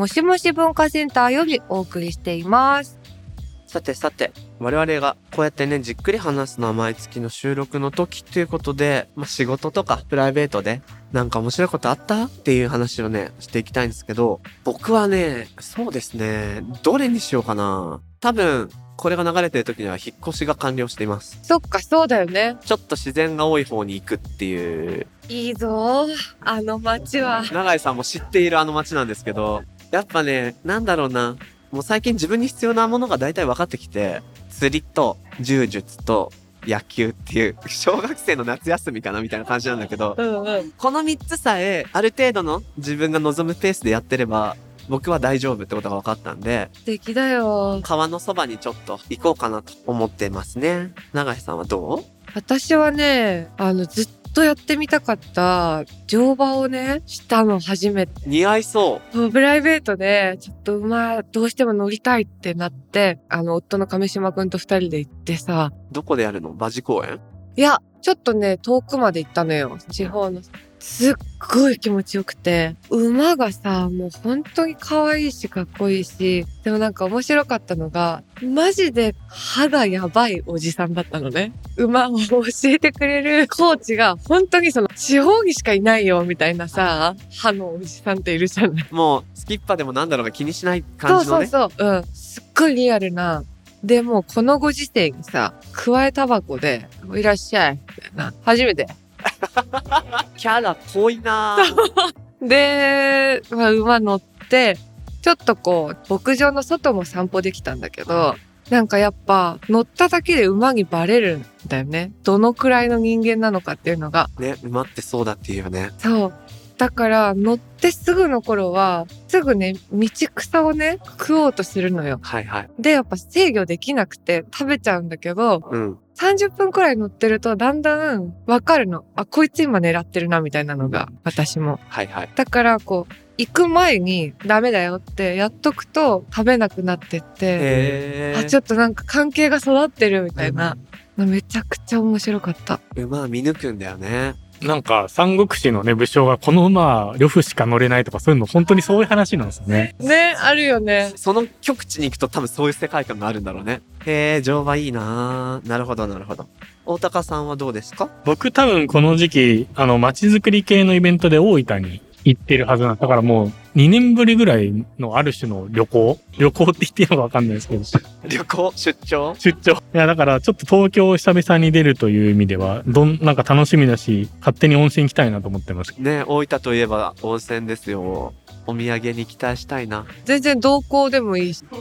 もしもし文化センターよりお送りしています。さてさて、我々がこうやってね、じっくり話すのは毎月の収録の時ということで、まあ、仕事とかプライベートでなんか面白いことあったっていう話をね、していきたいんですけど、僕はね、そうですね、どれにしようかな。多分、これが流れてる時には引っ越しが完了しています。そっか、そうだよね。ちょっと自然が多い方に行くっていう、いいぞあの街は。永井さんも知っているあの街なんですけど、やっぱね、なんだろうな。もう最近自分に必要なものが大体分かってきて、釣りと柔術と野球っていう、小学生の夏休みかなみたいな感じなんだけど、うんうん。この3つさえ、ある程度の自分が望むペースでやってれば、僕は大丈夫ってことが分かったんで、素敵だよ。川のそばにちょっと行こうかなと思ってますね。永井さんはどう？私はね、あの、ずっとやってみたかった乗馬をね、したの初めて。似合いそう。プライベートで、ちょっと馬どうしても乗りたいってなって、あの、夫の亀島くんと二人で行ってさ、どこでやるの？馬事公園？いや、ちょっとね、遠くまで行ったのよ。地方の。すっごい気持ちよくて、馬がさ、もう本当に可愛いしかっこいいし、でもなんか面白かったのが、マジで歯がやばいおじさんだったのね。馬を教えてくれるコーチが本当にその地方にしかいないよみたいなさ、歯のおじさんっているじゃない。もう、スキッパでもなんだろうが気にしないそう感じのね。そうそう。うん。すっごいリアルな。でもうこのご時世にさ、加えタバコで、いらっしゃい。みたいな。初めて。キャラ濃いなぁ。で、まあ、馬乗って、ちょっとこう、牧場の外も散歩できたんだけど、なんかやっぱ乗っただけで馬にバレるんだよね。どのくらいの人間なのかっていうのが。ね、馬ってそうだっていうよね。そう。だから乗ってすぐの頃は、すぐね、道草をね、食おうとするのよ。はいはい。で、やっぱ制御できなくて食べちゃうんだけど、うん。30分くらい乗ってるとだんだんわかるの。あ、こいつ今狙ってるなみたいなのが、私も。はいはい。だからこう行く前にダメだよってやっとくと食べなくなってって、へあちょっとなんか関係が育ってるみたいな、めちゃくちゃ面白かった。馬は見抜くんだよね。なんか、三国志のね、武将がこの馬は呂布しか乗れないとかそういうの本当にそういう話なんですよね。ねあるよね。その極地に行くと多分そういう世界観があるんだろうね。へえ、乗馬いいなぁ。なるほどなるほど。大高さんはどうですか？僕多分この時期、あの、街づくり系のイベントで大分に行ってるはずなんだからもう2年ぶりぐらいのある種の旅行？旅行って言っていいのかわかんないですけど。旅行？出張？出張。いや、だからちょっと東京を久々に出るという意味では、どん、なんか楽しみだし、勝手に温泉行きたいなと思ってます。ね、大分といえば温泉ですよ。お土産に期待したいな。全然同行でもいいし。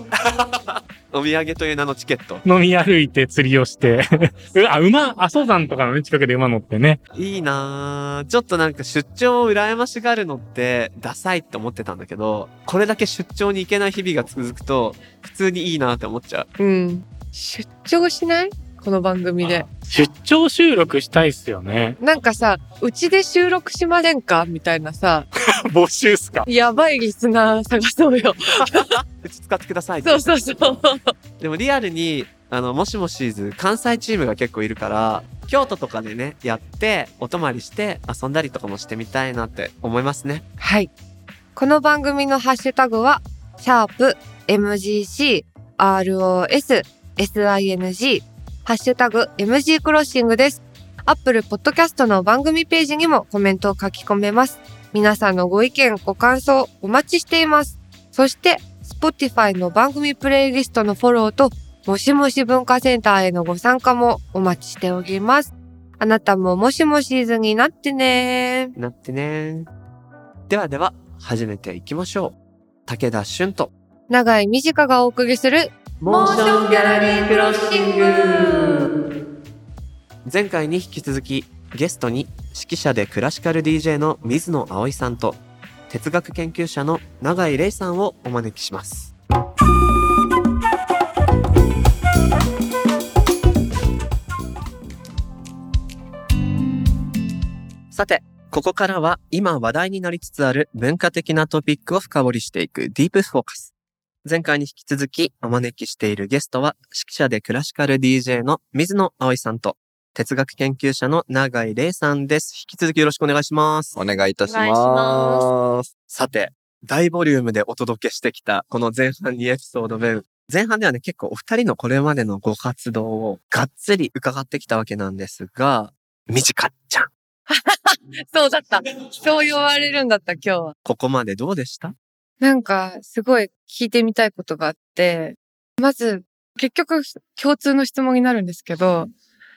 お土産という名のチケット。飲み歩いて釣りをして、う あ、馬、阿蘇山とかのね、近くで馬乗ってね。いいなぁ。ちょっとなんか出張を羨ましがるのってダサいって思ってたんだけど、これだけ出張に行けない日々が続くと、普通にいいなって思っちゃう。うん。出張しない？この番組で。出張収録したいっすよね。なんかさ、うちで収録しませんか？みたいなさ、募集っすか？やばいリスナー探そうよ。うち使ってくださいそうそうそう。でもリアルに、あの、もしもシーズ、関西チームが結構いるから、京都とかでね、やって、お泊まりして、遊んだりとかもしてみたいなって思いますね。はい。この番組のハッシュタグは、シャープ MGC ROS SING ハッシュタグ MG クロッシングです。アップルポッドキャストの番組ページにもコメントを書き込めます。皆さんのご意見、ご感想お待ちしています。そして、Spotify の番組プレイリストのフォローと、もしもし文化センターへのご参加もお待ちしております。あなたももしもシーズンになってねなってね。ではでは、始めていきましょう。武田俊と、長井美智香がお送りするモーションギャラリークロッシング前回に引き続き、ゲストに指揮者でクラシカル DJ の水野葵さんと、哲学研究者の永井玲さんをお招きします。さて、ここからは今話題になりつつある文化的なトピックを深掘りしていくディープフォーカス。前回に引き続きお招きしているゲストは指揮者でクラシカル DJ の水野葵さんと哲学研究者の永井玲さんです。引き続きよろしくお願いします。お願いいたしま。ますさて、大ボリュームでお届けしてきたこの前半2エピソード分。前半ではね、結構お二人のこれまでのご活動をがっつり伺ってきたわけなんですが、みじかちゃん、そうだった。そう言われるんだった、今日は。ここまでどうでした？なんか、すごい聞いてみたいことがあって、まず、結局、共通の質問になるんですけど、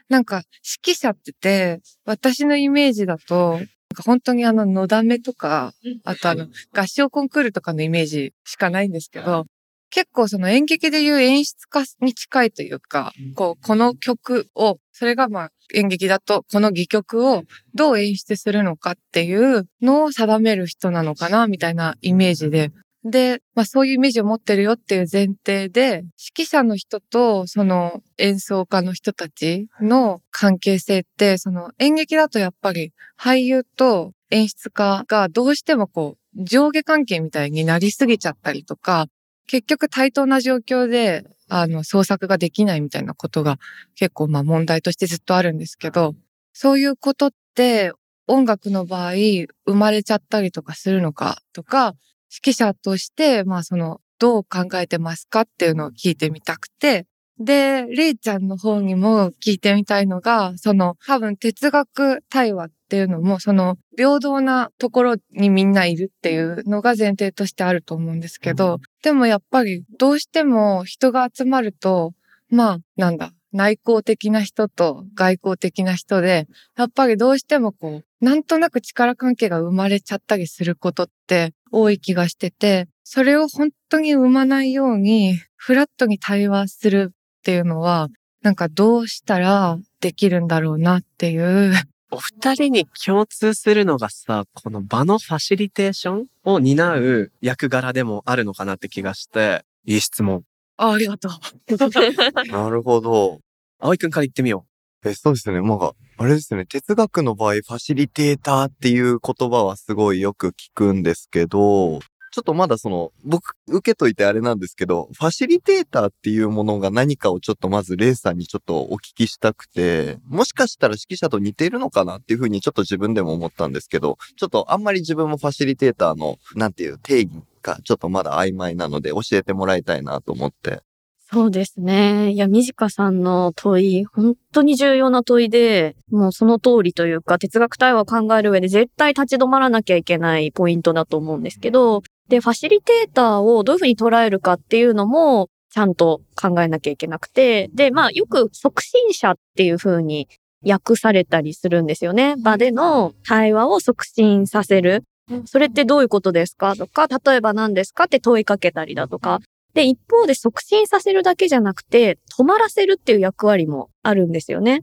なんか、指揮者ってて、私のイメージだと、なんか本当にあの、のだめとか、あとあの、合唱コンクールとかのイメージしかないんですけど、結構その演劇でいう演出家に近いというか、こう、この曲を、それがまあ演劇だと、この戯曲をどう演出するのかっていうのを定める人なのかな、みたいなイメージで。で、まあそういうイメージを持ってるよっていう前提で、指揮者の人とその演奏家の人たちの関係性って、その演劇だとやっぱり俳優と演出家がどうしてもこう上下関係みたいになりすぎちゃったりとか、結局対等な状況であの創作ができないみたいなことが結構まあ問題としてずっとあるんですけど、そういうことって音楽の場合生まれちゃったりとかするのかとか、指揮者として、まあその、どう考えてますかっていうのを聞いてみたくて、で、れいちゃんの方にも聞いてみたいのが、その、多分哲学対話っていうのも、その、平等なところにみんないるっていうのが前提としてあると思うんですけど、でもやっぱりどうしても人が集まると、まあ、なんだ、内向的な人と外向的な人で、やっぱりどうしてもこう、なんとなく力関係が生まれちゃったりすることって多い気がしてて、それを本当に生まないように、フラットに対話するっていうのは、なんかどうしたらできるんだろうなっていう。お二人に共通するのがさ、この場のファシリテーションを担う役柄でもあるのかなって気がして、いい質問。あありがとう。なるほど。葵くんから言ってみよえ、そうですね。まあ、あれですね。哲学の場合、ファシリテーターっていう言葉はすごいよく聞くんですけど、ちょっとまだその、僕、受けといてあれなんですけど、ファシリテーターっていうものが何かをちょっとまずレイさんにちょっとお聞きしたくて、もしかしたら指揮者と似ているのかなっていうふうにちょっと自分でも思ったんですけど、ちょっとあんまり自分もファシリテーターの、なんていう定義がちょっとまだ曖昧なので教えてもらいたいなと思って。そうですね。いや、みじかさんの問い、本当に重要な問いで、もうその通りというか、哲学対話を考える上で絶対立ち止まらなきゃいけないポイントだと思うんですけど、で、ファシリテーターをどういうふうに捉えるかっていうのも、ちゃんと考えなきゃいけなくて、で、まあ、よく促進者っていうふうに訳されたりするんですよね。場での対話を促進させる。それってどういうことですか？とか、例えば何ですかって問いかけたりだとか、で、一方で促進させるだけじゃなくて、止まらせるっていう役割もあるんですよね。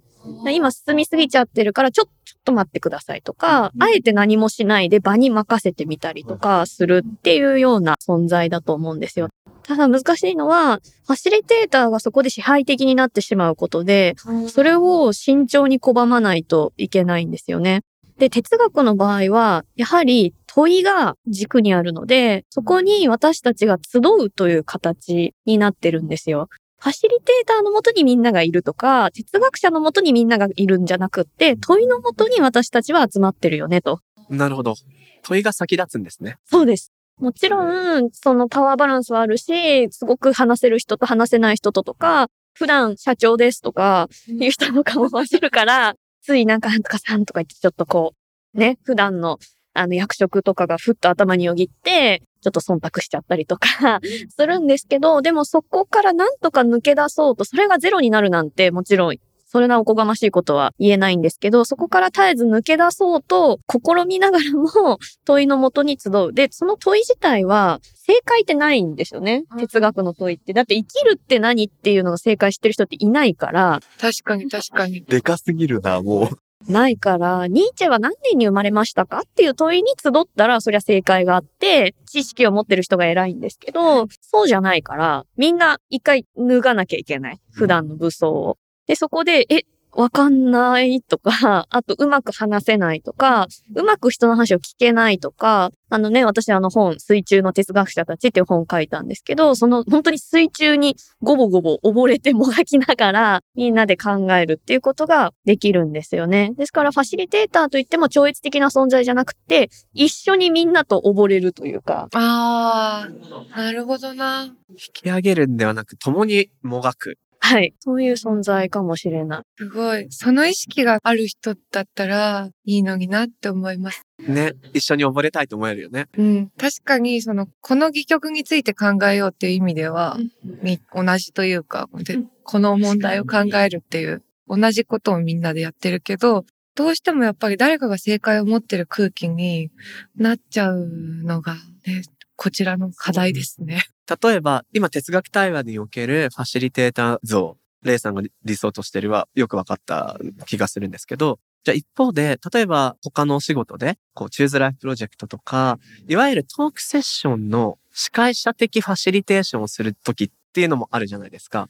今進みすぎちゃってるから、ちょ、ちょっと待ってくださいとか、あえて何もしないで場に任せてみたりとかするっていうような存在だと思うんですよ。ただ難しいのは、ファシリテーターがそこで支配的になってしまうことで、それを慎重に拒まないといけないんですよね。で、哲学の場合は、やはり問いが軸にあるので、そこに私たちが集うという形になってるんですよ。ファシリテーターのもとにみんながいるとか、哲学者のもとにみんながいるんじゃなくって、問いのもとに私たちは集まってるよねと。う。なるほど。問いが先立つんですね。そうです。もちろん、そのパワーバランスはあるし、すごく話せる人と話せない人ととか、普段社長ですとか、いう人とかも混じるから、ついなんかなんとかさんとか言ってちょっとこう、ね、普段のあの役職とかがふっと頭によぎって、ちょっと忖度しちゃったりとかするんですけど、でもそこからなんとか抜け出そうと、それがゼロになるなんてもちろんそれなおこがましいことは言えないんですけど、そこから絶えず抜け出そうと試みながらも問いのもとに集う。で、その問い自体は正解ってないんですよね。哲学の問いって。だって生きるって何っていうのが正解してる人っていないから、確かに確かに。でかすぎるな、もう。ないから、ニーチェは何年に生まれましたかっていう問いに集ったら、そりゃ正解があって、知識を持ってる人が偉いんですけど、そうじゃないから、みんな一回脱がなきゃいけない。普段の武装を。で、そこで、え、わかんないとか、あとうまく話せないとか、うまく人の話を聞けないとか、あのね、私あの本、水中の哲学者たちっていう本を書いたんですけど、その本当に水中にゴボゴボ溺れてもがきながら、みんなで考えるっていうことができるんですよね。ですから、ファシリテーターといっても超越的な存在じゃなくて、一緒にみんなと溺れるというか、あー、なるほどな。引き上げるんではなく、共にもがく。はい。そういう存在かもしれない。すごい。その意識がある人だったらいいのになって思います。ね。一緒に溺れたいと思えるよね。うん。確かに、その、この戯曲について考えようっていう意味では、み同じというか、で、この問題を考えるっていう、同じことをみんなでやってるけど、どうしてもやっぱり誰かが正解を持ってる空気になっちゃうのがね、こちらの課題ですね。例えば、今哲学対話におけるファシリテーター像、レイさんが理想としてるはよく分かった気がするんですけど、じゃあ一方で、例えば他のお仕事で、こう、チューズライフプロジェクトとか、いわゆるトークセッションの司会者的ファシリテーションをするときっていうのもあるじゃないですか。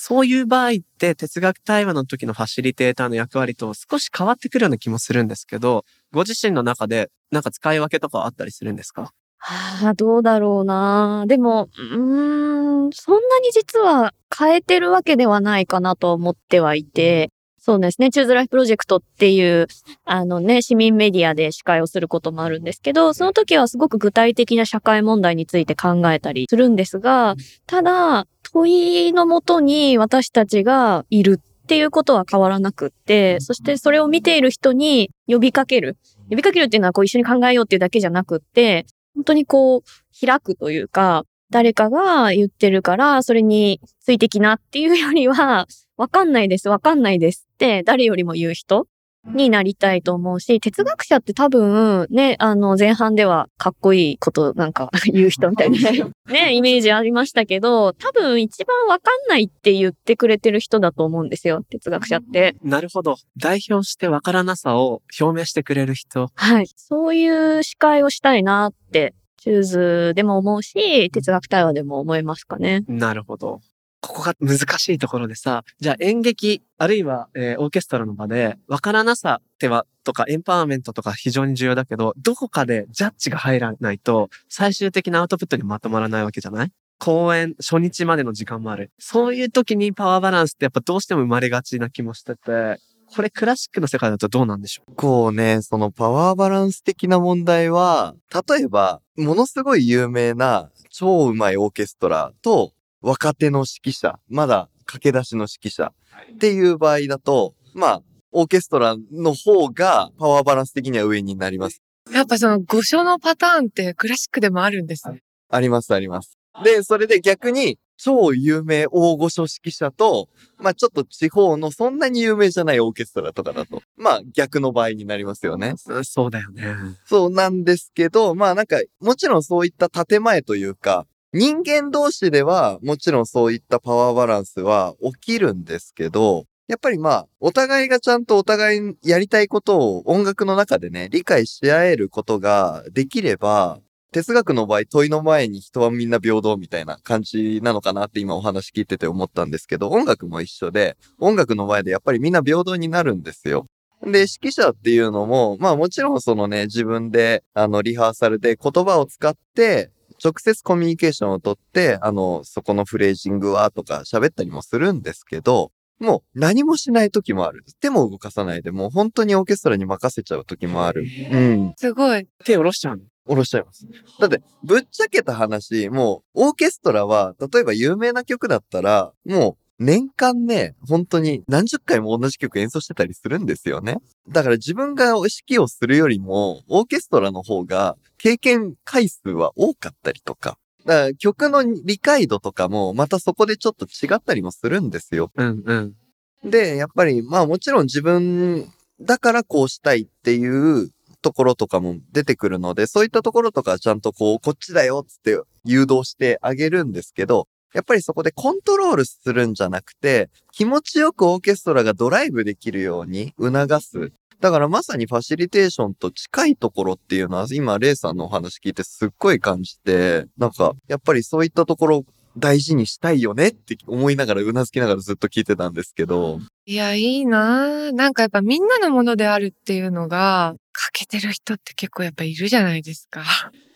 そういう場合って哲学対話の時のファシリテーターの役割と少し変わってくるような気もするんですけど、ご自身の中でなんか使い分けとかあったりするんですか？はあ、どうだろうな。でも、うーん、そんなに実は変えてるわけではないかなと思ってはいて、そうですね、チューズライフプロジェクトっていう、あのね、市民メディアで司会をすることもあるんですけど、その時はすごく具体的な社会問題について考えたりするんですが、ただ、問いのもとに私たちがいるっていうことは変わらなくって、そしてそれを見ている人に呼びかける。呼びかけるっていうのはこう一緒に考えようっていうだけじゃなくって、本当にこう、開くというか、誰かが言ってるから、それについてきなっていうよりは、わかんないです、わかんないですって、誰よりも言う人になりたいと思うし、哲学者って多分、ね、あの、前半ではかっこいいことなんか 言う人みたいな、ね、イメージありましたけど、多分一番わかんないって言ってくれてる人だと思うんですよ、哲学者って。なるほど。代表してわからなさを表明してくれる人。はい。そういう司会をしたいなって、チューズでも思うし、哲学対話でも思いますかね。なるほど。ここが難しいところでさ、じゃあ演劇、あるいは、えーオーケストラの場で、わからなさっては、とかエンパワーメントとか非常に重要だけど、どこかでジャッジが入らないと、最終的なアウトプットにまとまらないわけじゃない？公演初日までの時間もある。そういう時にパワーバランスってやっぱどうしても生まれがちな気もしてて、これクラシックの世界だとどうなんでしょう？こうね、そのパワーバランス的な問題は、例えば、ものすごい有名な超うまいオーケストラと若手の指揮者、まだ駆け出しの指揮者っていう場合だと、まあ、オーケストラの方がパワーバランス的には上になります。やっぱその五所のパターンってクラシックでもあるんですね。あります、あります。で、それで逆に、超有名大御所指揮者と、まあちょっと地方のそんなに有名じゃないオーケストラとかだと、まあ逆の場合になりますよね。うんそうだよね。そうなんですけど、まあなんか、もちろんそういった建前というか、人間同士ではもちろんそういったパワーバランスは起きるんですけど、やっぱりまあ、お互いがちゃんとお互いやりたいことを音楽の中でね、理解し合えることができれば、哲学の場合問いの前に人はみんな平等みたいな感じなのかなって今お話聞いてて思ったんですけど、音楽も一緒で、音楽の前でやっぱりみんな平等になるんですよ。で、指揮者っていうのも、まあもちろんそのね、自分で、あの、リハーサルで言葉を使って、直接コミュニケーションをとって、あの、そこのフレージングはとか喋ったりもするんですけど、もう何もしない時もある。手も動かさないで、もう本当にオーケストラに任せちゃう時もある。うん。すごい。手下ろしちゃうの？下ろしちゃいます。だって、ぶっちゃけた話、もう、オーケストラは、例えば有名な曲だったら、もう、年間ね、本当に何十回も同じ曲演奏してたりするんですよね。だから自分が指揮をするよりも、オーケストラの方が経験回数は多かったりとか。だから曲の理解度とかも、またそこでちょっと違ったりもするんですよ。うんうん。で、やっぱり、まあもちろん自分だからこうしたいっていうところとかも出てくるので、そういったところとかはちゃんとこう、こっちだよって誘導してあげるんですけど、やっぱりそこでコントロールするんじゃなくて、気持ちよくオーケストラがドライブできるように促す。だからまさにファシリテーションと近いところっていうのは、今、レイさんのお話聞いてすっごい感じて、なんか、やっぱりそういったところ大事にしたいよねって思いながら、うなずきながらずっと聞いてたんですけど、いや、いいなぁなんかやっぱみんなのものであるっていうのが、欠けてる人って結構やっぱいるじゃないですか。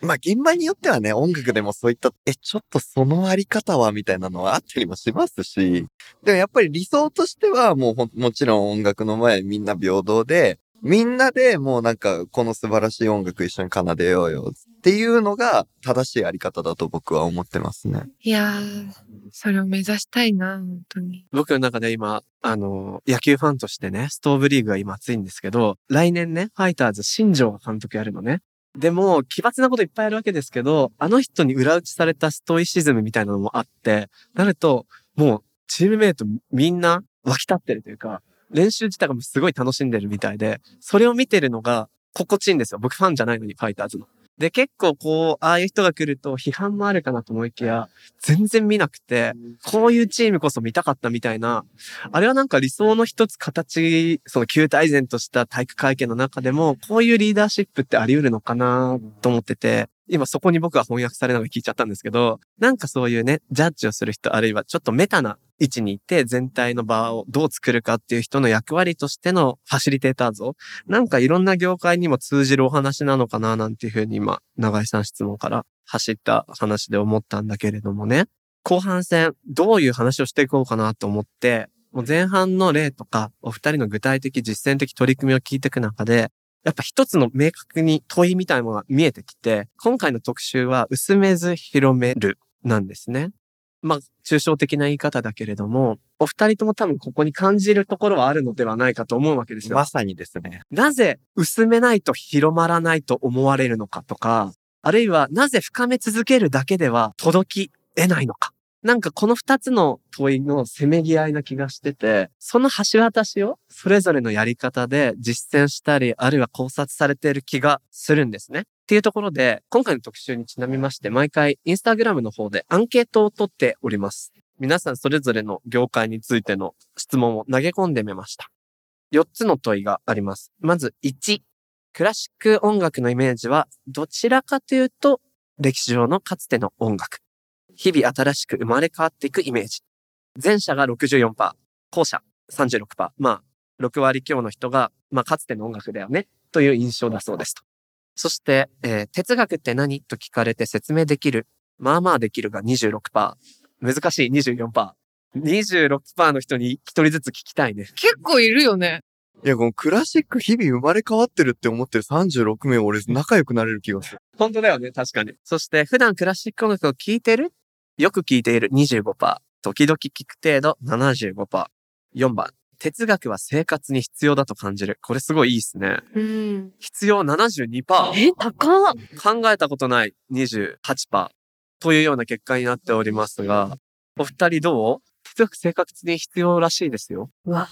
まあ現場によってはね、音楽でもそういった、え、ちょっとそのあり方はみたいなのはあったりもしますし、でもやっぱり理想としてはもうもちろん音楽の前みんな平等で、みんなでもうなんかこの素晴らしい音楽一緒に奏でようよっていうのが正しいあり方だと僕は思ってますね。いやー、それを目指したいな本当に。僕の中で今、あの、野球ファンとしてね、ストーブリーグが今熱いんですけど、来年ね、ファイターズ新庄が監督やるのね。でも、奇抜なこといっぱいあるわけですけど、あの人に裏打ちされたストイシズムみたいなのもあって、なると、もう、チームメイトみんな湧き立ってるというか、練習自体がすごい楽しんでるみたいで、それを見てるのが心地いいんですよ。僕ファンじゃないのに、ファイターズの。で、結構こう、ああいう人が来ると批判もあるかなと思いきや、全然見なくて、こういうチームこそ見たかったみたいな、あれはなんか理想の一つ形、その旧体然とした体育会系の中でも、こういうリーダーシップってあり得るのかなと思ってて、今そこに僕は翻訳されながら聞いちゃったんですけど、なんかそういうね、ジャッジをする人、あるいはちょっとメタな位置にいて、全体の場をどう作るかっていう人の役割としてのファシリテーター像、なんかいろんな業界にも通じるお話なのかななんていうふうに今、長井さん質問から走った話で思ったんだけれどもね。後半戦、どういう話をしていこうかなと思って、もう前半の例とか、お二人の具体的実践的取り組みを聞いていく中で、やっぱ一つの明確に問いみたいなものが見えてきて、今回の特集は薄めず広めるなんですね。まあ、抽象的な言い方だけれども、お二人とも多分ここに感じるところはあるのではないかと思うわけですよ。まさにですね。なぜ薄めないと広まらないと思われるのかとか、あるいはなぜ深め続けるだけでは届き得ないのか。なんかこの二つの問いのせめぎ合いな気がしてて、その橋渡しをそれぞれのやり方で実践したり、あるいは考察されている気がするんですね。っていうところで、今回の特集にちなみまして、毎回インスタグラムの方でアンケートを取っております。皆さんそれぞれの業界についての質問を投げ込んでみました。4つの問いがあります。まず1、クラシック音楽のイメージはどちらかというと歴史上のかつての音楽。日々新しく生まれ変わっていくイメージ。前者が64%、後者36%。まあ、6割強の人が、まあ、かつての音楽だよね、という印象だそうですと。そして、えー哲学って何と聞かれて説明できる？まあまあできるが26%。難しい24%。26%の人に一人ずつ聞きたいね。結構いるよね。いや、このクラシック日々生まれ変わってるって思ってる36名俺仲良くなれる気がする。本当だよね、確かに。そして、普段クラシック音楽を聴いてるよく聴いている25%。時々聞く程度75%。4番。哲学は生活に必要だと感じる。これすごいいいですね。うん。必要72%。え、高っ考えたことない28%。というような結果になっておりますが、お二人どう？哲学生活に必要らしいですよ。うわ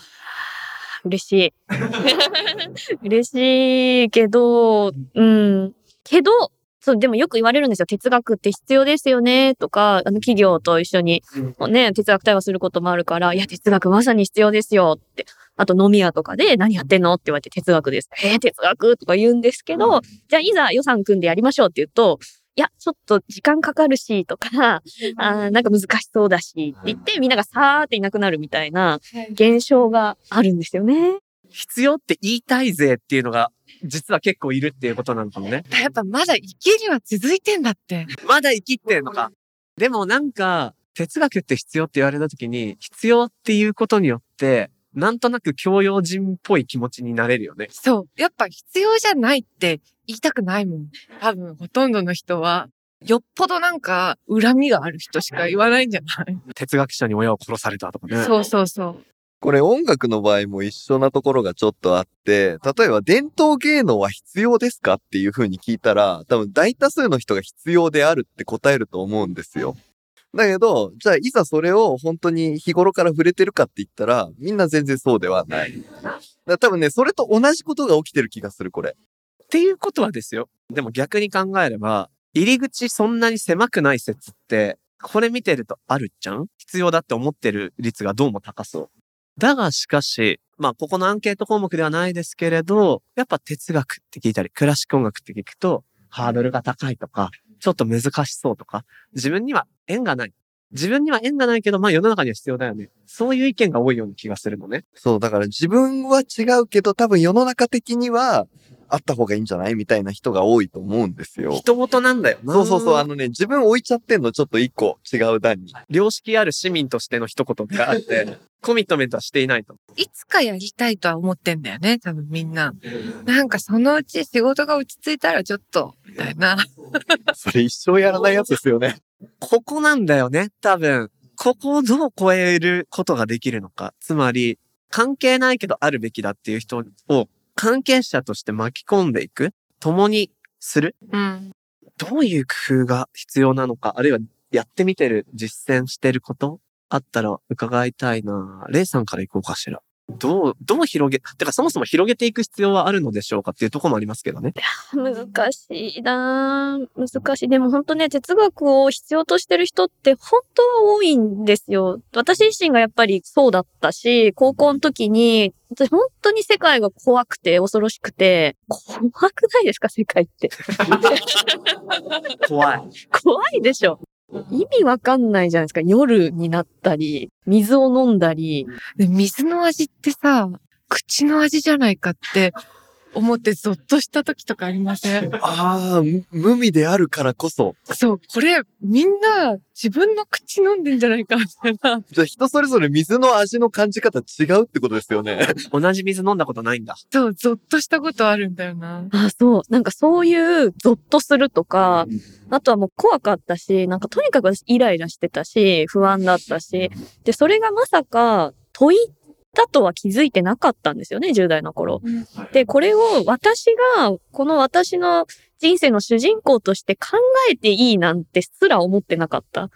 嬉しい。嬉しいけど、うん。けど、そう、でもよく言われるんですよ。哲学って必要ですよね、とか、あの、企業と一緒に、ね、哲学対話することもあるから、いや、哲学まさに必要ですよって。あと飲み屋とかで何やってんの？って言われて哲学です。えー、哲学？とか言うんですけど、じゃあいざ予算組んでやりましょうって言うと、いや、ちょっと時間かかるし、とか、あーなんか難しそうだし、って言ってみんながさーっていなくなるみたいな現象があるんですよね。必要って言いたいぜっていうのが、実は結構いるっていうことなのかもね。やっぱまだ生きりは続いてんだって。まだ生きってんのか。でもなんか、哲学って必要って言われた時に、必要っていうことによって、なんとなく教養人っぽい気持ちになれるよね。そう。やっぱ必要じゃないって言いたくないもん。多分ほとんどの人は、よっぽどなんか恨みがある人しか言わないんじゃない、哲学者に親を殺されたとかね。そうそうそう。これ音楽の場合も一緒なところがちょっとあって、例えば伝統芸能は必要ですかっていう風に聞いたら、多分大多数の人が必要であるって答えると思うんですよ。だけど、じゃあいざそれを本当に日頃から触れてるかって言ったら、みんな全然そうではない。だ多分ね、それと同じことが起きてる気がする、これ。っていうことはですよ。でも逆に考えれば、入り口そんなに狭くない説って、これ見てるとあるじゃん？必要だって思ってる率がどうも高そう。だがしかし、まあ、ここのアンケート項目ではないですけれど、やっぱ哲学って聞いたり、クラシック音楽って聞くと、ハードルが高いとか、ちょっと難しそうとか、自分には縁がない。自分には縁がないけど、まあ世の中には必要だよね。そういう意見が多いような気がするのね。そう、だから自分は違うけど、多分世の中的には、あった方がいいんじゃない？みたいな人が多いと思うんですよ。人事なんだよな。そうそうそう、あのね、自分置いちゃってんのちょっと一個違う段に。良識ある市民としての一言であって、コミットメントはしていないと。いつかやりたいとは思ってんだよね、多分みんな。なんかそのうち仕事が落ち着いたらちょっと、みたいな。それ一生やらないやつですよね。ここなんだよね、多分。ここをどう超えることができるのか。つまり、関係ないけどあるべきだっていう人を関係者として巻き込んでいく？共にする？うん。どういう工夫が必要なのか、あるいはやってみてる、実践してること？あったら伺いたいなレイさんから行こうかしら。どう、どう広げ、てかそもそも広げていく必要はあるのでしょうかっていうところもありますけどね。難しいなぁ難しい。でも本当ね、哲学を必要としてる人って本当は多いんですよ。私自身がやっぱりそうだったし、高校の時に、私本当に世界が怖くて恐ろしくて、怖くないですか世界って。怖い。怖いでしょ。意味わかんないじゃないですか。夜になったり、水を飲んだり。で水の味ってさ、口の味じゃないかって思ってゾッとした時とかありません？ああ、む無味であるからこそ。そう、これみんな自分の口飲んでんじゃないかみたいな。じゃあ人それぞれ水の味の感じ方違うってことですよね。同じ水飲んだことないんだ。そう、ゾッとしたことあるんだよな。あ、そう。なんかそういうゾッとするとか、あとはもう怖かったし、なんかとにかく私イライラしてたし、不安だったし、で、それがまさか問いだとは気づいてなかったんですよね、10代の頃。で、これを私が、この私の人生の主人公として考えていいなんてすら思ってなかった。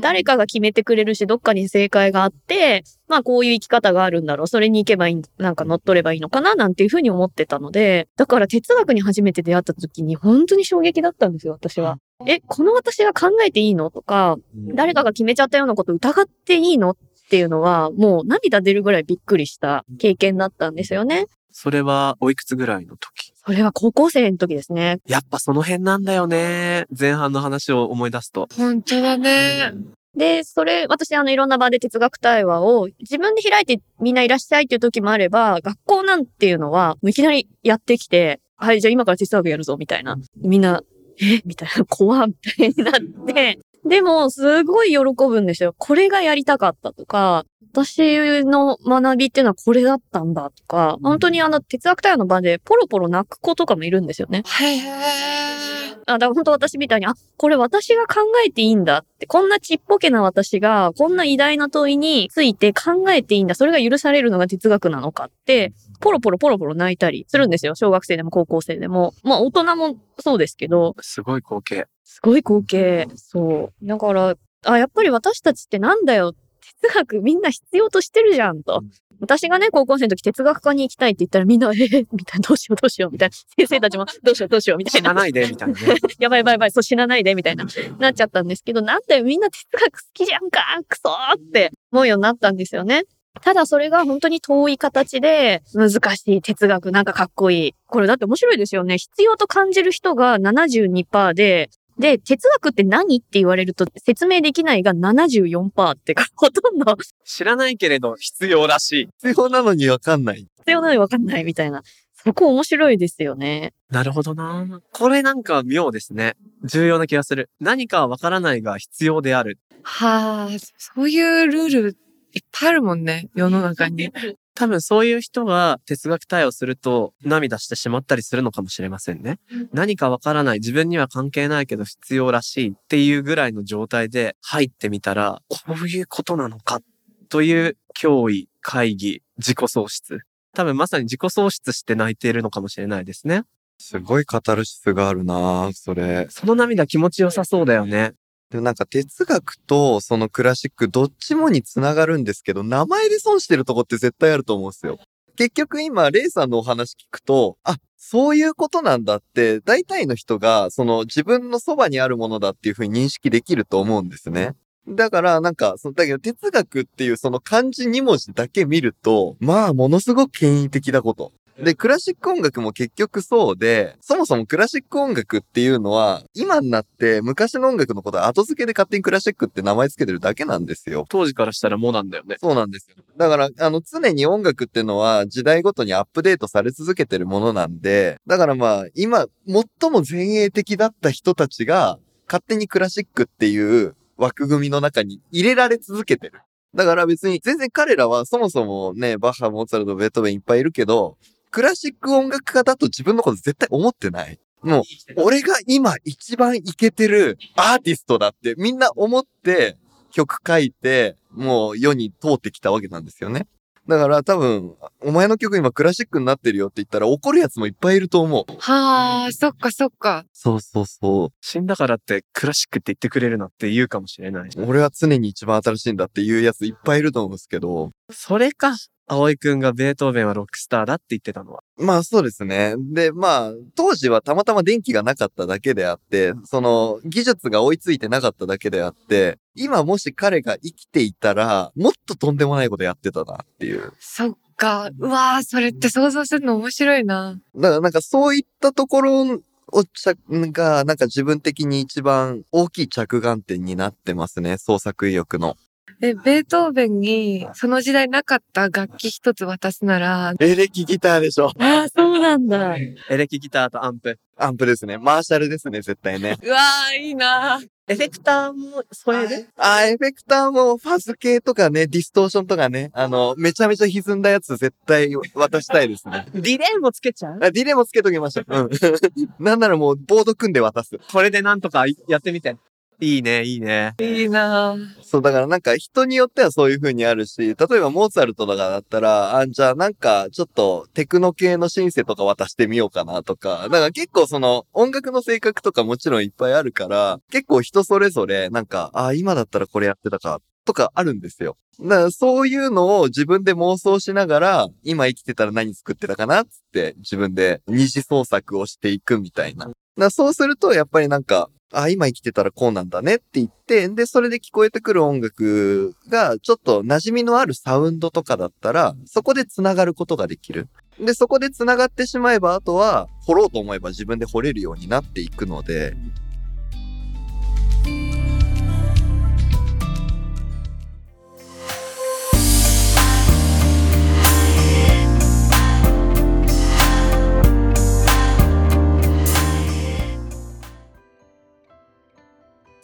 誰かが決めてくれるし、どっかに正解があって、まあこういう生き方があるんだろう。それに行けばいい、なんか乗っ取ればいいのかななんていうふうに思ってたので、だから哲学に初めて出会った時に本当に衝撃だったんですよ、私は。え、この私が考えていいの？とか、誰かが決めちゃったようなこと疑っていいの？っていうのは、もう涙出るぐらいびっくりした経験だったんですよね。それはおいくつぐらいの時？それは高校生の時ですね。やっぱその辺なんだよね。前半の話を思い出すと。本当だね。で、それ、私、あの、いろんな場で哲学対話を自分で開いてみんないらっしゃいっていう時もあれば、学校なんていうのは、いきなりやってきて、はい、じゃあ今から哲学やるぞ、みたいな。みんな、え？みたいな、怖みたいになって、でも、すごい喜ぶんですよ。これがやりたかったとか、私の学びっていうのはこれだったんだとか、本当にあの、哲学対話の場でポロポロ泣く子とかもいるんですよね。へえ。あ、だから本当私みたいに、あ、これ私が考えていいんだって、こんなちっぽけな私が、こんな偉大な問いについて考えていいんだ、それが許されるのが哲学なのかって、ポロポロポロポロ泣いたりするんですよ。小学生でも高校生でも。まあ大人もそうですけど、すごい光景。すごい光景。そう。だから、あ、やっぱり私たちってなんだよ。哲学みんな必要としてるじゃんと。私がね、高校生の時哲学科に行きたいって言ったらみんな、えー、みたいな、どうしようどうしようみたいな。先生たちも、どうしようどうしようみたいな。死なないで、みたいなね。やばいやばいやばい、そう死なないで、みたいな、なっちゃったんですけど、なんだよ、みんな哲学好きじゃんか、クソーって思うようになったんですよね。ただそれが本当に遠い形で難しい哲学なんかかっこいい。これだって面白いですよね。必要と感じる人が72%で、で、哲学って何って言われると説明できないが74%ってか、ほとんど知らないけれど必要らしい。必要なのにわかんない。必要なのにわかんないみたいな。そこ面白いですよね。なるほどな。これなんか妙ですね。重要な気がする。何かはわからないが必要である。はあ、そういうルールいっぱいあるもんね、世の中に。多分そういう人が哲学対応すると涙してしまったりするのかもしれませんね。何かわからない、自分には関係ないけど必要らしいっていうぐらいの状態で入ってみたら、こういうことなのかという脅威、会議、自己喪失。多分まさに自己喪失して泣いているのかもしれないですね。すごいカタルシスがあるなぁそれ。その涙気持ちよさそうだよね。でもなんか哲学とそのクラシックどっちもにつながるんですけど、名前で損してるとこって絶対あると思うんですよ。結局今、レイさんのお話聞くと、あ、そういうことなんだって、大体の人が、その自分のそばにあるものだっていうふうに認識できると思うんですね。だから、なんか、そのだけど哲学っていうその漢字2文字だけ見ると、まあ、ものすごく権威的なこと。で、クラシック音楽も結局そうで、そもそもクラシック音楽っていうのは、今になって昔の音楽のことは後付けで勝手にクラシックって名前つけてるだけなんですよ。当時からしたらもうなんだよね。そうなんですよ。だから、あの、常に音楽っていうのは時代ごとにアップデートされ続けてるものなんで、だからまあ、今、最も前衛的だった人たちが、勝手にクラシックっていう枠組みの中に入れられ続けてる。だから別に、全然彼らはそもそもね、バッハ、モーツァルト、ベートーベンいっぱいいるけど、クラシック音楽家だと自分のこと絶対思ってない。もう、俺が今一番イケてるアーティストだってみんな思って曲書いて、もう世に通ってきたわけなんですよね。だから多分、お前の曲今クラシックになってるよって言ったら怒るやつもいっぱいいると思う。はあ、そっかそっか。そうそうそ死んだからってクラシックって言ってくれるなって言うかもしれない。う。俺は常に一番新しいんだっていうやついっぱいいると思うんですけど。それか、葵くんがベートーベンはロックスターだって言ってたのは。まあそうですね。で、まあ、当時はたまたま電気がなかっただけであって、その技術が追いついてなかっただけであって、今もし彼が生きていたら、もっととんでもないことやってたなっていう。そっか。うわー、それって想像するの面白いな。だからなんかそういったところを着が、なんか自分的に一番大きい着眼点になってますね。創作意欲の。え、ベートーベンにその時代なかった楽器一つ渡すなら、エレキギターでしょ。ああ、そうなんだ。エレキギターとアンプ。アンプですね。マーシャルですね、絶対ね。うわー、いいなエフェクターも添える？あー、エフェクターもファズ系とかね、ディストーションとかね、あの、めちゃめちゃ歪んだやつ絶対渡したいですね。ディレイもつけちゃう？あディレイもつけときました。うん。なんならもうボード組んで渡す。これでなんとかやってみて。いいね、いいね。いいなそう、だからなんか人によってはそういう風にあるし、例えばモーツァルトとかだったら、あ、じゃあなんかちょっとテクノ系のシンセとか渡してみようかなとか、だから結構その音楽の性格とかもちろんいっぱいあるから、結構人それぞれなんか、あ、今だったらこれやってたか、とかあるんですよ。だからそういうのを自分で妄想しながら、今生きてたら何作ってたかなっつって自分で二次創作をしていくみたいな。そうするとやっぱりなんか、あ、今生きてたらこうなんだねって言って、で、それで聞こえてくる音楽がちょっと馴染みのあるサウンドとかだったら、そこで繋がることができる。で、そこで繋がってしまえば、あとは掘ろうと思えば自分で掘れるようになっていくので、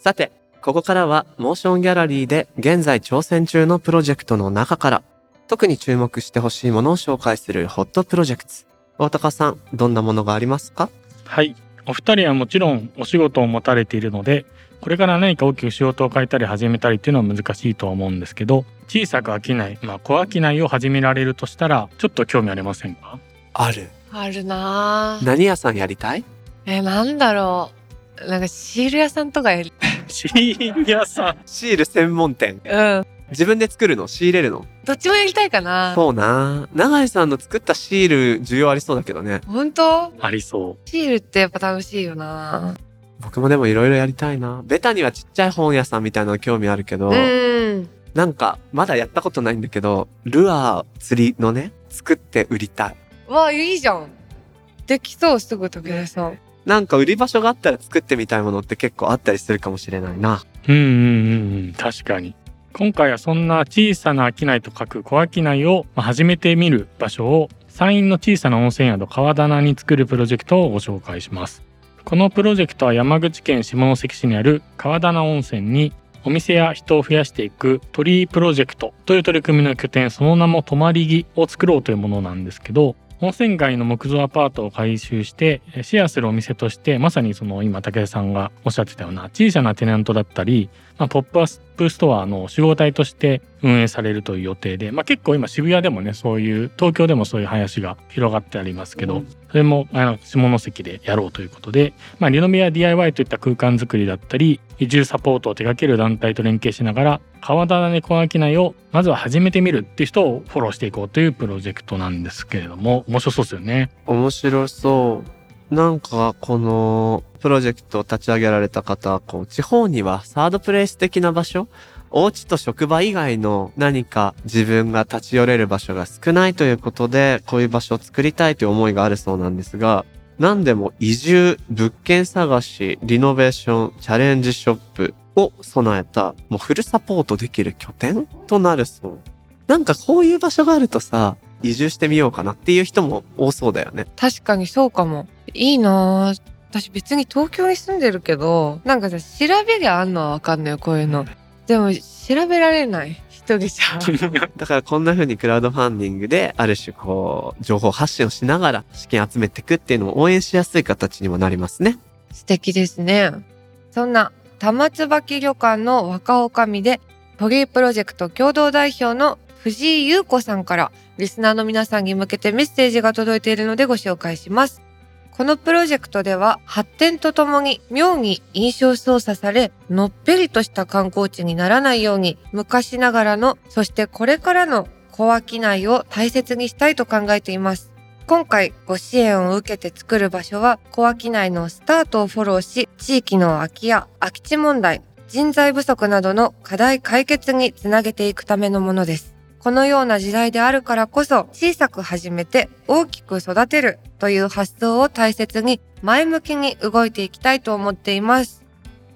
さて、ここからはモーションギャラリーで現在挑戦中のプロジェクトの中から特に注目してほしいものを紹介するホットプロジェクト。大高さん、どんなものがありますか？はい。お二人はもちろんお仕事を持たれているので、これから何か大きく仕事を変えたり始めたりっていうのは難しいとは思うんですけど、小さく飽きない、まあ小飽きないを始められるとしたら、ちょっと興味ありませんか？ある。あるなー何屋さんやりたい？え、なんだろう。なんかシール屋さんとかやり、シール屋さん。シール専門店。うん。自分で作るの？仕入れるの？どっちもやりたいかな。そうな長井さんの作ったシール需要ありそうだけどね。本当？ありそシールってやっぱ楽しいよな。僕もでもいろいろやりたいな。ベタにはちっちゃい本屋さんみたいなの興味あるけど、うん。なんかまだやったことないんだけど、ルアー釣りのね、作って売りたい。わあ、いいじゃん。できそう、すぐ時計さん。なんか売り場所があったら作ってみたいものって結構あったりするかもしれないな。う。んうんうんうん。確かに。今回はそんな小さな商いと書く小商いを始めてみる場所を山陰の小さな温泉宿川棚に作るプロジェクトをご紹介します。このプロジェクトは山口県下関市にある川棚温泉にお店や人を増やしていく鳥居プロジェクトという取り組みの拠点その名も泊まり木を作ろうというものなんですけど温泉街の木造アパートを改修してシェアするお店としてまさにその今武田さんがおっしゃってたような小さなテナントだったり、まあ、ポップアップストアの集合体として運営されるという予定で、まあ、結構今渋谷でもねそういう東京でもそういう流行りが広がってありますけど、それもあの下関でやろうということで、まあ、リノベや DIY といった空間づくりだったり移住サポートを手掛ける団体と連携しながら川棚で小商いをまずは始めてみるっていう人をフォローしていこうというプロジェクトなんですけれども面白そうですよね。面白そう。なんか、このプロジェクトを立ち上げられた方、こう、地方にはサードプレイス的な場所お家と職場以外の何か自分が立ち寄れる場所が少ないということで、こういう場所を作りたいという思いがあるそうなんですが、何でも移住、物件探し、リノベーション、チャレンジショップを備えた、もうフルサポートできる拠点となるそう。なんかこういう場所があるとさ、移住してみようかなっていう人も多そうだよね。確かにそうかも。いいなぁ。私別に東京に住んでるけど、なんかさ、調べりゃあんのはわかんないよ、こういうの。でも、調べられない。一人じゃ。だからこんな風にクラウドファンディングで、ある種こう、情報発信をしながら資金集めていくっていうのも応援しやすい形にもなりますね。素敵ですね。そんな、玉椿旅館の若女将で、鳥居プロジェクト共同代表の藤井優子さんから、リスナーの皆さんに向けてメッセージが届いているのでご紹介します。このプロジェクトでは発展とともに妙に印象操作されのっぺりとした観光地にならないように昔ながらのそしてこれからの小商いを大切にしたいと考えています。今回ご支援を受けて作る場所は小商いのスタートをフォローし地域の空き家、空き地問題、人材不足などの課題解決につなげていくためのものです。このような時代であるからこそ小さく始めて大きく育てるという発想を大切に前向きに動いていきたいと思っています。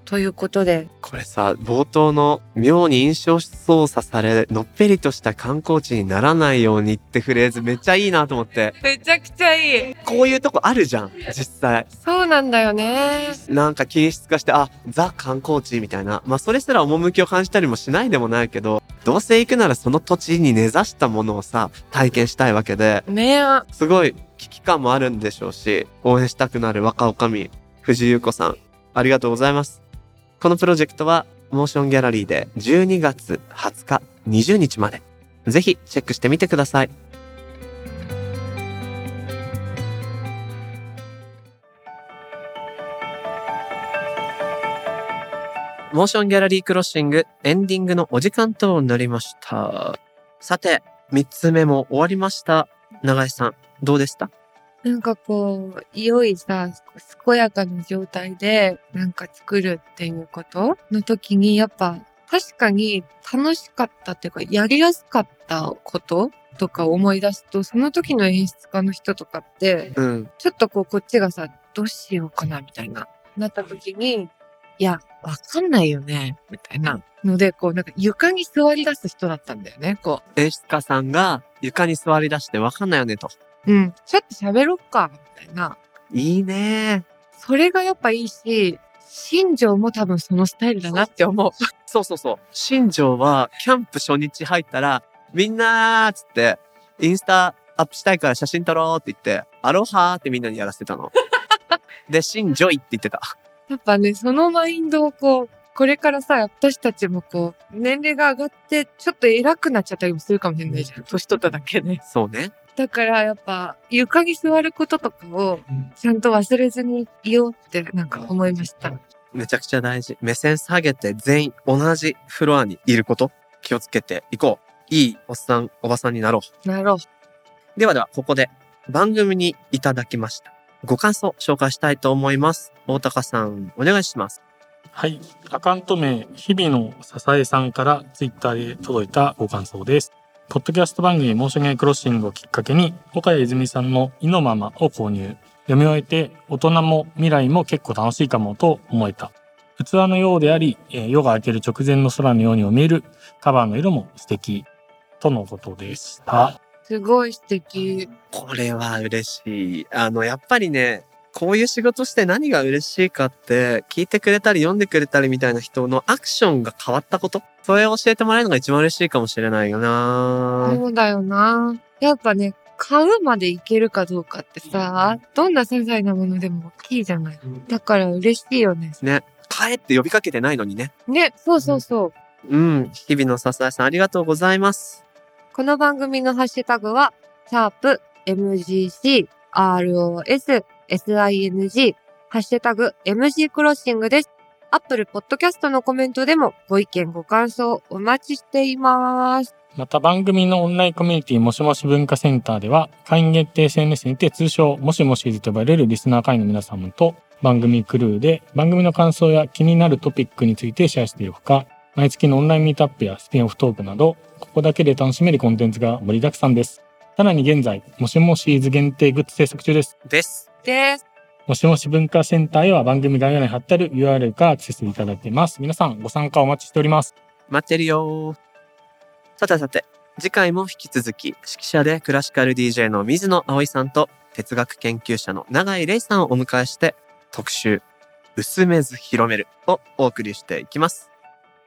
ということで、これさ、冒頭の妙に印象操作され、のっぺりとした観光地にならないようにってフレーズめっちゃいいなと思って。めちゃくちゃいい。こういうとこあるじゃん、実際。そうなんだよね。なんか均質化して、あ、ザ観光地みたいな。まあそれすら趣を感じたりもしないでもないけど、どうせ行くならその土地に根ざしたものをさ、体験したいわけで、ねえ。すごい危機感もあるんでしょうし、応援したくなる若女将、藤井優子さん、ありがとうございます。このプロジェクトは、モーションギャラリーで12月20日、20日まで。ぜひチェックしてみてください。モーションギャラリークロッシングエンディングのお時間となりました。さて、3つ目も終わりました。長井さん、どうでした？なんかこう、良いさ、健やかな状態でなんか作るっていうことの時に、やっぱ確かに楽しかったっていうか、やりやすかったこととか思い出すと、その時の演出家の人とかって、うん。ちょっとこう、こっちがさ、どうしようかな、みたいな、なった時に、いや、わかんないよね、みたいなので、こう、なんか床に座り出す人だったんだよね、こ演出家さんが床に座り出してわかんないよねと。う。うん、ちょっと喋ろっか、みたいな。いいねそれがやっぱいいし、新庄も多分そのスタイルだなって思う。そうそうそう。新庄はキャンプ初日入ったら、みんなーっつって、インスタアップしたいから写真撮ろうって言って、アロハーってみんなにやらせてたの。で、エンジョイって言ってた。やっぱね、そのマインドをこう、これからさ、私たちもこう、年齢が上がって、ちょっと偉くなっちゃったりもするかもしれないじゃん。年取っただけで。そうね。だからやっぱ、床に座ることとかを、ちゃんと忘れずにいようってなんか思いました。めちゃくちゃ大事。目線下げて全員同じフロアにいること気をつけていこう。いいおっさん、おばさんになろう。なろう。ではでは、ここで番組にいただきました。ご感想紹介したいと思います。大高さん、お願いします。はい。アカウント名、日々の支えさんからツイッターで届いたご感想です。ポッドキャスト番組モーションゲークロッシングをきっかけに、岡谷泉さんの意のままを購入。読み終えて、大人も未来も結構楽しいかもと思えた。器のようであり、夜が明ける直前の空のようにも見えるカバーの色も素敵。とのことでした。すごい素敵。これは嬉しい。あの、やっぱりね、こういう仕事して何が嬉しいかって、聞いてくれたり読んでくれたりみたいな人のアクションが変わったこと？それを教えてもらえるのが一番嬉しいかもしれないよなそうだよな。やっぱね、買うまでいけるかどうかってさ、どんな些細なものでも大きいじゃない。だから嬉しいよね。ね。帰って呼びかけてないのにね。ね、そうそうそう。うん。日々の支えさんありがとうございます。この番組のハッシュタグは、シャープ MGC ROS SING ハッシュタグ MG クロッシングです。アップルポッドキャストのコメントでもご意見ご感想お待ちしています。また番組のオンラインコミュニティもしもし文化センターでは会員限定 SNS にて通称もしもしと呼ばれるリスナー会員の皆様と番組クルーで番組の感想や気になるトピックについてシェアしているほか毎月のオンラインミートアップやスピンオフトークなど、ここだけで楽しめるコンテンツが盛りだくさんです。さらに現在、もしもしーず限定グッズ制作中です。です。です。もしもし文化センターへは番組概要欄に貼ってある URL からアクセスいただけます。皆さんご参加お待ちしております。待ってるよー。さてさて、次回も引き続き、指揮者でクラシカル DJ の水野葵さんと哲学研究者の永井玲さんをお迎えして、特集、薄めず広めるをお送りしていきます。